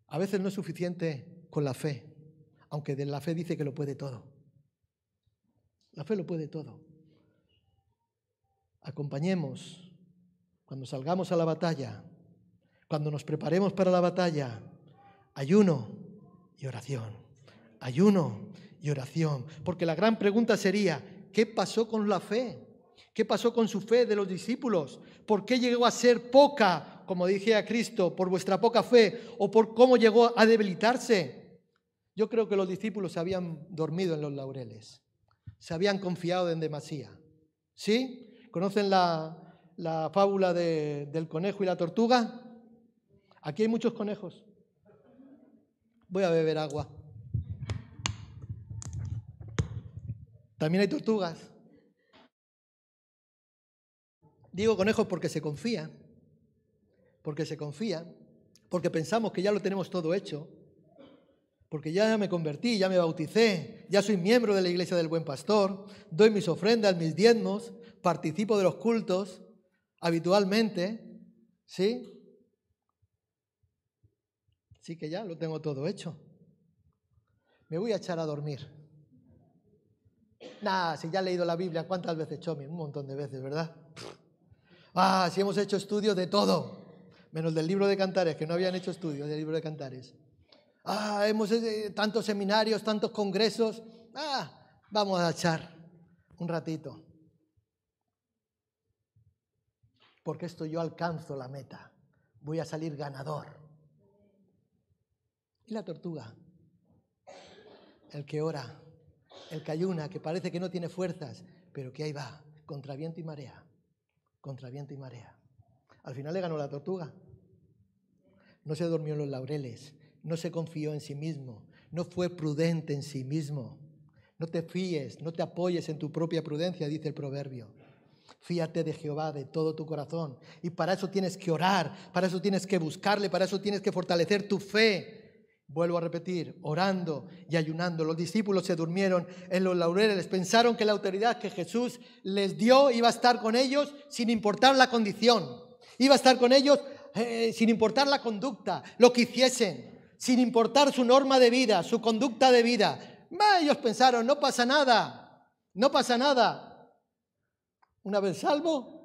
A veces no es suficiente con la fe, aunque de la fe dice que lo puede todo. La fe lo puede todo. Acompañemos cuando salgamos a la batalla, cuando nos preparemos para la batalla, ayuno y oración. Ayuno y oración. Porque la gran pregunta sería, ¿qué pasó con la fe? ¿Qué pasó con su fe de los discípulos? ¿Por qué llegó a ser poca, como dije a Cristo, por vuestra poca fe o por cómo llegó a debilitarse? Yo creo que los discípulos habían dormido en los laureles, se habían confiado en demasía. ¿Sí? ¿Conocen la, fábula del conejo y la tortuga? Aquí hay muchos conejos. Voy a beber agua. También hay tortugas. Digo conejos porque se confían, porque se confían, porque pensamos que ya lo tenemos todo hecho, porque ya me convertí, ya me bauticé, ya soy miembro de la iglesia del buen pastor, doy mis ofrendas, mis diezmos, participo de los cultos habitualmente, ¿sí? Sí que ya lo tengo todo hecho. Me voy a echar a dormir. Nah, si ya he leído la Biblia, ¿cuántas veces, Chomi? Un montón de veces, ¿verdad? Ah, si hemos hecho estudios de todo, menos del libro de Cantares, que no habían hecho estudios del libro de Cantares. Ah, hemos hecho eh, tantos seminarios, tantos congresos. Ah, vamos a echar un ratito. Porque esto yo alcanzo la meta. Voy a salir ganador. ¿Y la tortuga? El que ora, el que ayuna, que parece que no tiene fuerzas, pero que ahí va, contra viento y marea contra viento y marea. Al final le ganó la tortuga. No se durmió en los laureles, no se confió en sí mismo, no fue prudente en sí mismo. No te fíes, no te apoyes en tu propia prudencia, dice el proverbio. Fíate de Jehová de todo tu corazón. Y para eso tienes que orar, para eso tienes que buscarle, para eso tienes que fortalecer tu fe. Vuelvo a repetir, orando y ayunando. Los discípulos se durmieron en los laureles, pensaron que la autoridad que Jesús les dio iba a estar con ellos sin importar la condición, iba a estar con ellos eh, sin importar la conducta, lo que hiciesen, sin importar su norma de vida, su conducta de vida. ellos pensaron, no pasa nada, no pasa nada. Una vez salvo,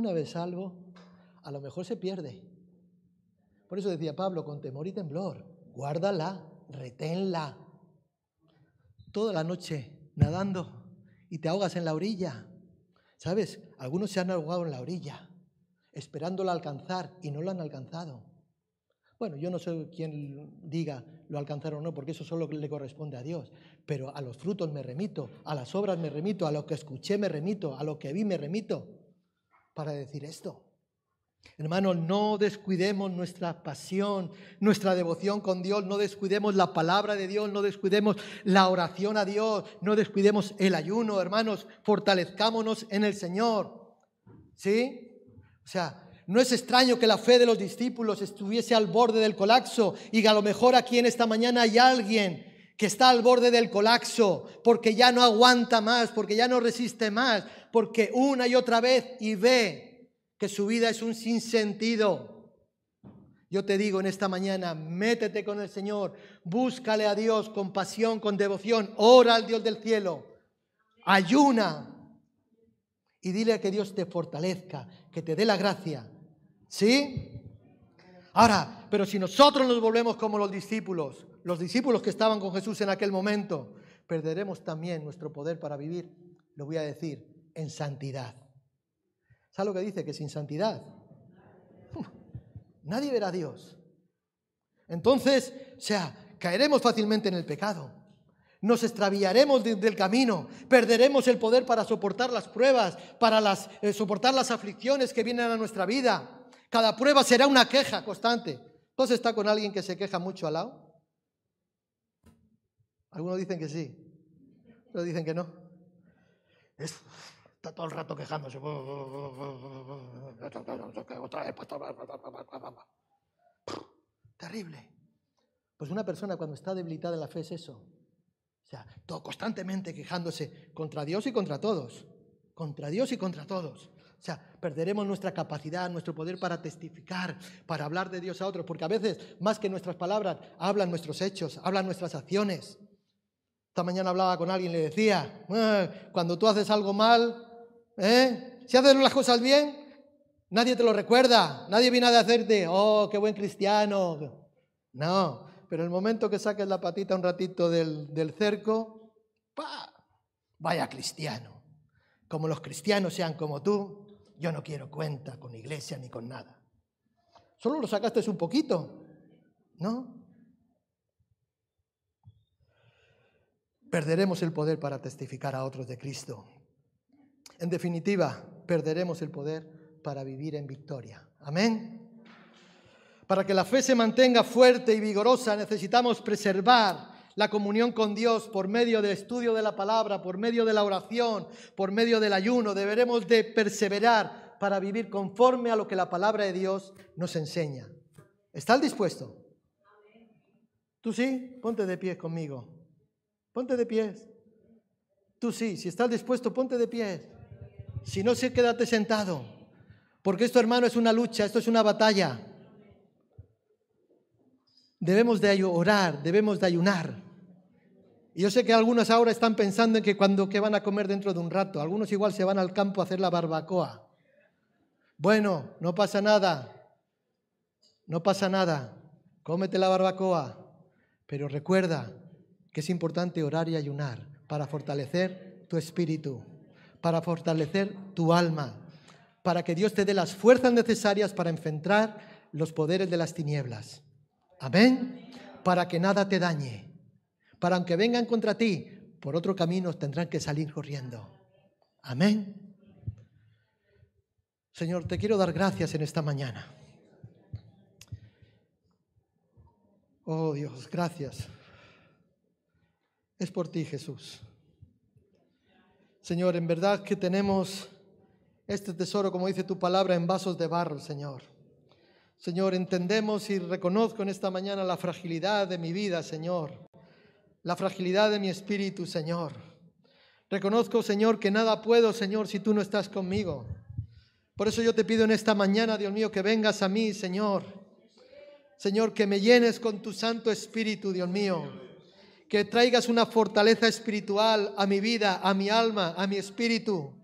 Una vez salvo, a lo mejor se pierde. Por eso decía Pablo, con temor y temblor, guárdala, reténla. Toda la noche nadando y te ahogas en la orilla. ¿Sabes? Algunos se han ahogado en la orilla, esperándola alcanzar y no lo han alcanzado. Bueno, yo no sé quién diga lo alcanzaron o no, porque eso solo le corresponde a Dios. Pero a los frutos me remito, a las obras me remito, a lo que escuché me remito, a lo que vi me remito para decir esto. Hermanos, no descuidemos nuestra pasión, nuestra devoción con Dios, no descuidemos la palabra de Dios, no descuidemos la oración a Dios, no descuidemos el ayuno, hermanos, fortalezcámonos en el Señor. ¿Sí? O sea, no es extraño que la fe de los discípulos estuviese al borde del colapso y a lo mejor aquí en esta mañana hay alguien que está al borde del colapso, porque ya no aguanta más, porque ya no resiste más, porque una y otra vez y ve que su vida es un sinsentido. Yo te digo en esta mañana, métete con el Señor, búscale a Dios con pasión, con devoción, ora al Dios del cielo, ayuna y dile que Dios te fortalezca, que te dé la gracia. ¿Sí? Ahora, pero si nosotros nos volvemos como los discípulos, los discípulos que estaban con Jesús en aquel momento, perderemos también nuestro poder para vivir, lo voy a decir, en santidad. ¿Sabes lo que dice? Que sin santidad nadie verá a Dios. Entonces, o sea, caeremos fácilmente en el pecado. Nos extraviaremos del camino, perderemos el poder para soportar las pruebas, para las, eh, soportar las aflicciones que vienen a nuestra vida. Cada prueba será una queja constante. ¿Entonces está con alguien que se queja mucho al lado? Algunos dicen que sí, pero dicen que no. está todo el rato quejándose. Terrible. Pues una persona cuando está debilitada en la fe es eso. O sea, todo constantemente quejándose contra Dios y contra todos. Contra Dios y contra todos. O sea, perderemos nuestra capacidad, nuestro poder para testificar, para hablar de Dios a otros, porque a veces, más que nuestras palabras, hablan nuestros hechos, hablan nuestras acciones. Esta mañana hablaba con alguien y le decía, "Ah, cuando tú haces algo mal, ¿eh? si haces las cosas bien, nadie te lo recuerda, nadie viene a decirte, oh, qué buen cristiano. No, pero el momento que saques la patita un ratito del, del cerco, ¡pa! vaya cristiano. Como los cristianos sean como tú, yo no quiero cuenta con iglesia ni con nada. Solo lo sacaste un poquito, ¿no? Perderemos el poder para testificar a otros de Cristo. En definitiva, perderemos el poder para vivir en victoria. Amén. Para que la fe se mantenga fuerte y vigorosa necesitamos preservar la comunión con Dios por medio del estudio de la palabra, por medio de la oración, por medio del ayuno. Deberemos de perseverar para vivir conforme a lo que la palabra de Dios nos enseña. ¿Estás dispuesto? Tú sí, ponte de pie conmigo. Ponte de pie. Tú sí, si estás dispuesto, ponte de pie. Si no, sí, quédate sentado. Porque esto, hermano, es una lucha, esto es una batalla. Debemos de orar, debemos de ayunar. Y yo sé que algunos ahora están pensando en que cuando que van a comer dentro de un rato. Algunos igual se van al campo a hacer la barbacoa. Bueno, no pasa nada. No pasa nada. Cómete la barbacoa. Pero recuerda que es importante orar y ayunar para fortalecer tu espíritu, para fortalecer tu alma, para que Dios te dé las fuerzas necesarias para enfrentar los poderes de las tinieblas. Amén. Para que nada te dañe. Para aunque vengan contra ti, por otro camino tendrán que salir corriendo. Amén. Señor, te quiero dar gracias en esta mañana. Oh Dios, gracias. Es por ti, Jesús. Señor, en verdad que tenemos este tesoro, como dice tu palabra, en vasos de barro, Señor. Señor, entendemos y reconozco en esta mañana la fragilidad de mi vida, Señor. La fragilidad de mi espíritu, Señor. Reconozco, Señor, que nada puedo, Señor, si tú no estás conmigo. Por eso yo te pido en esta mañana, Dios mío, que vengas a mí, Señor. Señor, que me llenes con tu Santo Espíritu, Dios mío. Que traigas una fortaleza espiritual a mi vida, a mi alma, a mi espíritu.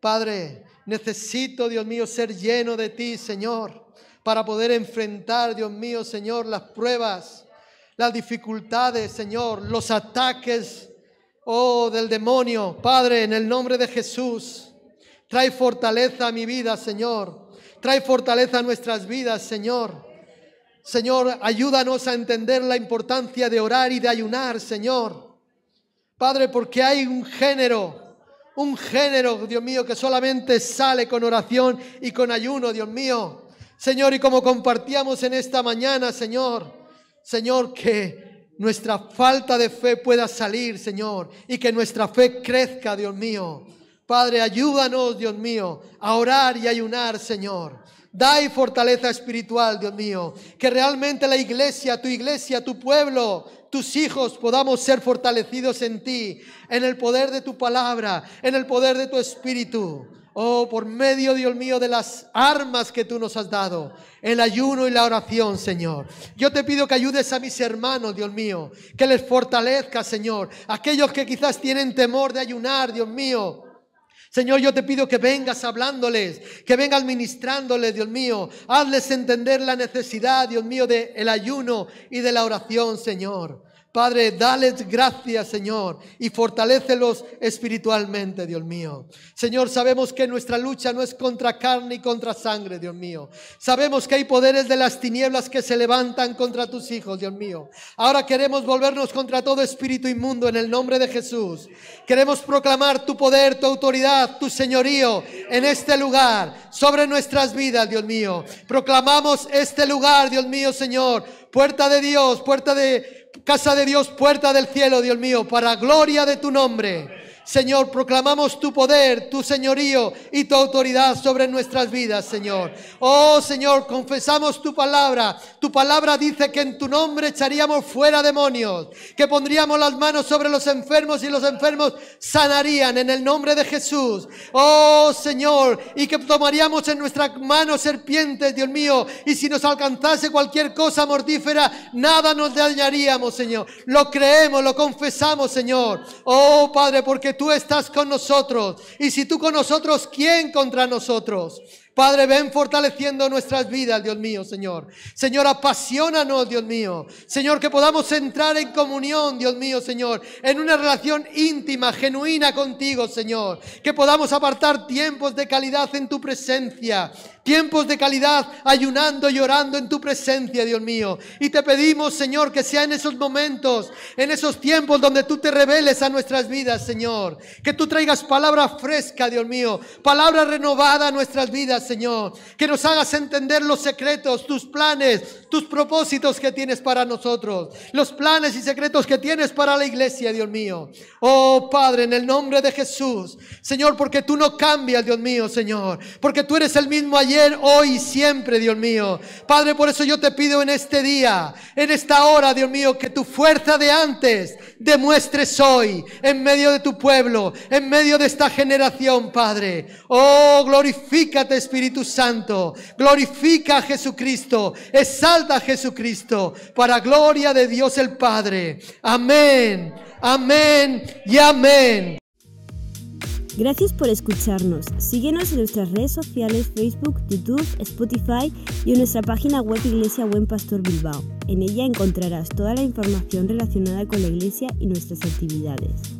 Padre, necesito, Dios mío, ser lleno de ti, Señor, para poder enfrentar, Dios mío, Señor, las pruebas, las dificultades, Señor, los ataques, oh, del demonio. Padre, en el nombre de Jesús, trae fortaleza a mi vida, Señor. Trae fortaleza a nuestras vidas, Señor. Señor, ayúdanos a entender la importancia de orar y de ayunar, Señor. Padre, porque hay un género, un género, Dios mío, que solamente sale con oración y con ayuno, Dios mío. Señor, y como compartíamos en esta mañana, Señor, Señor, que nuestra falta de fe pueda salir, Señor, y que nuestra fe crezca, Dios mío. Padre, ayúdanos, Dios mío, a orar y ayunar, Señor. Dai fortaleza espiritual, Dios mío. Que realmente la iglesia, tu iglesia, tu pueblo, tus hijos podamos ser fortalecidos en ti, en el poder de tu palabra, en el poder de tu espíritu. Oh, por medio, Dios mío, de las armas que tú nos has dado, el ayuno y la oración, Señor. Yo te pido que ayudes a mis hermanos, Dios mío, que les fortalezca, Señor. Aquellos que quizás tienen temor de ayunar, Dios mío. Señor, yo te pido que vengas hablándoles, que vengas ministrándoles, Dios mío. Hazles entender la necesidad, Dios mío, del el ayuno y de la oración, Señor. Padre, dales gracias, Señor, y fortalécelos espiritualmente, Dios mío. Señor, sabemos que nuestra lucha no es contra carne y contra sangre, Dios mío. Sabemos que hay poderes de las tinieblas que se levantan contra tus hijos, Dios mío. Ahora queremos volvernos contra todo espíritu inmundo en el nombre de Jesús. Queremos proclamar tu poder, tu autoridad, tu señorío en este lugar, sobre nuestras vidas, Dios mío. Proclamamos este lugar, Dios mío, Señor. Puerta de Dios, puerta de casa de Dios, puerta del cielo, Dios mío, para gloria de tu nombre. Señor, proclamamos tu poder, tu señorío y tu autoridad sobre nuestras vidas, Señor. Oh, Señor, confesamos tu palabra. Tu palabra dice que en tu nombre echaríamos fuera demonios, que pondríamos las manos sobre los enfermos y los enfermos sanarían en el nombre de Jesús. Oh, Señor, y que tomaríamos en nuestras manos serpientes, Dios mío, y si nos alcanzase cualquier cosa mortífera, nada nos dañaríamos, Señor. Lo creemos, lo confesamos, Señor. Oh, Padre, porque tú estás con nosotros. Y si tú con nosotros, ¿quién contra nosotros? Padre, ven fortaleciendo nuestras vidas, Dios mío, Señor. Señor, apasionanos, Dios mío. Señor, que podamos entrar en comunión, Dios mío, Señor, en una relación íntima, genuina contigo, Señor. Que podamos apartar tiempos de calidad en tu presencia. Tiempos de calidad ayunando y en tu presencia, Dios mío. Y te pedimos, Señor, que sea en esos momentos, en esos tiempos donde tú te reveles a nuestras vidas, Señor. Que tú traigas palabra fresca, Dios mío. Palabra renovada a nuestras vidas, Señor. Que nos hagas entender los secretos, tus planes, tus propósitos que tienes para nosotros. Los planes y secretos que tienes para la iglesia, Dios mío. Oh Padre, en el nombre de Jesús. Señor, porque tú no cambias, Dios mío, Señor. Porque tú eres el mismo ayer hoy y siempre, Dios mío. Padre, por eso yo te pido en este día, en esta hora, Dios mío, que tu fuerza de antes demuestres hoy en medio de tu pueblo, en medio de esta generación, Padre. Oh, glorifícate, Espíritu Santo. Glorifica a Jesucristo. Exalta a Jesucristo para gloria de Dios el Padre. Amén. Amén y amén. Gracias por escucharnos. Síguenos en nuestras redes sociales, Facebook, YouTube, Spotify y en nuestra página web Iglesia Buen Pastor Bilbao. En ella encontrarás toda la información relacionada con la iglesia y nuestras actividades.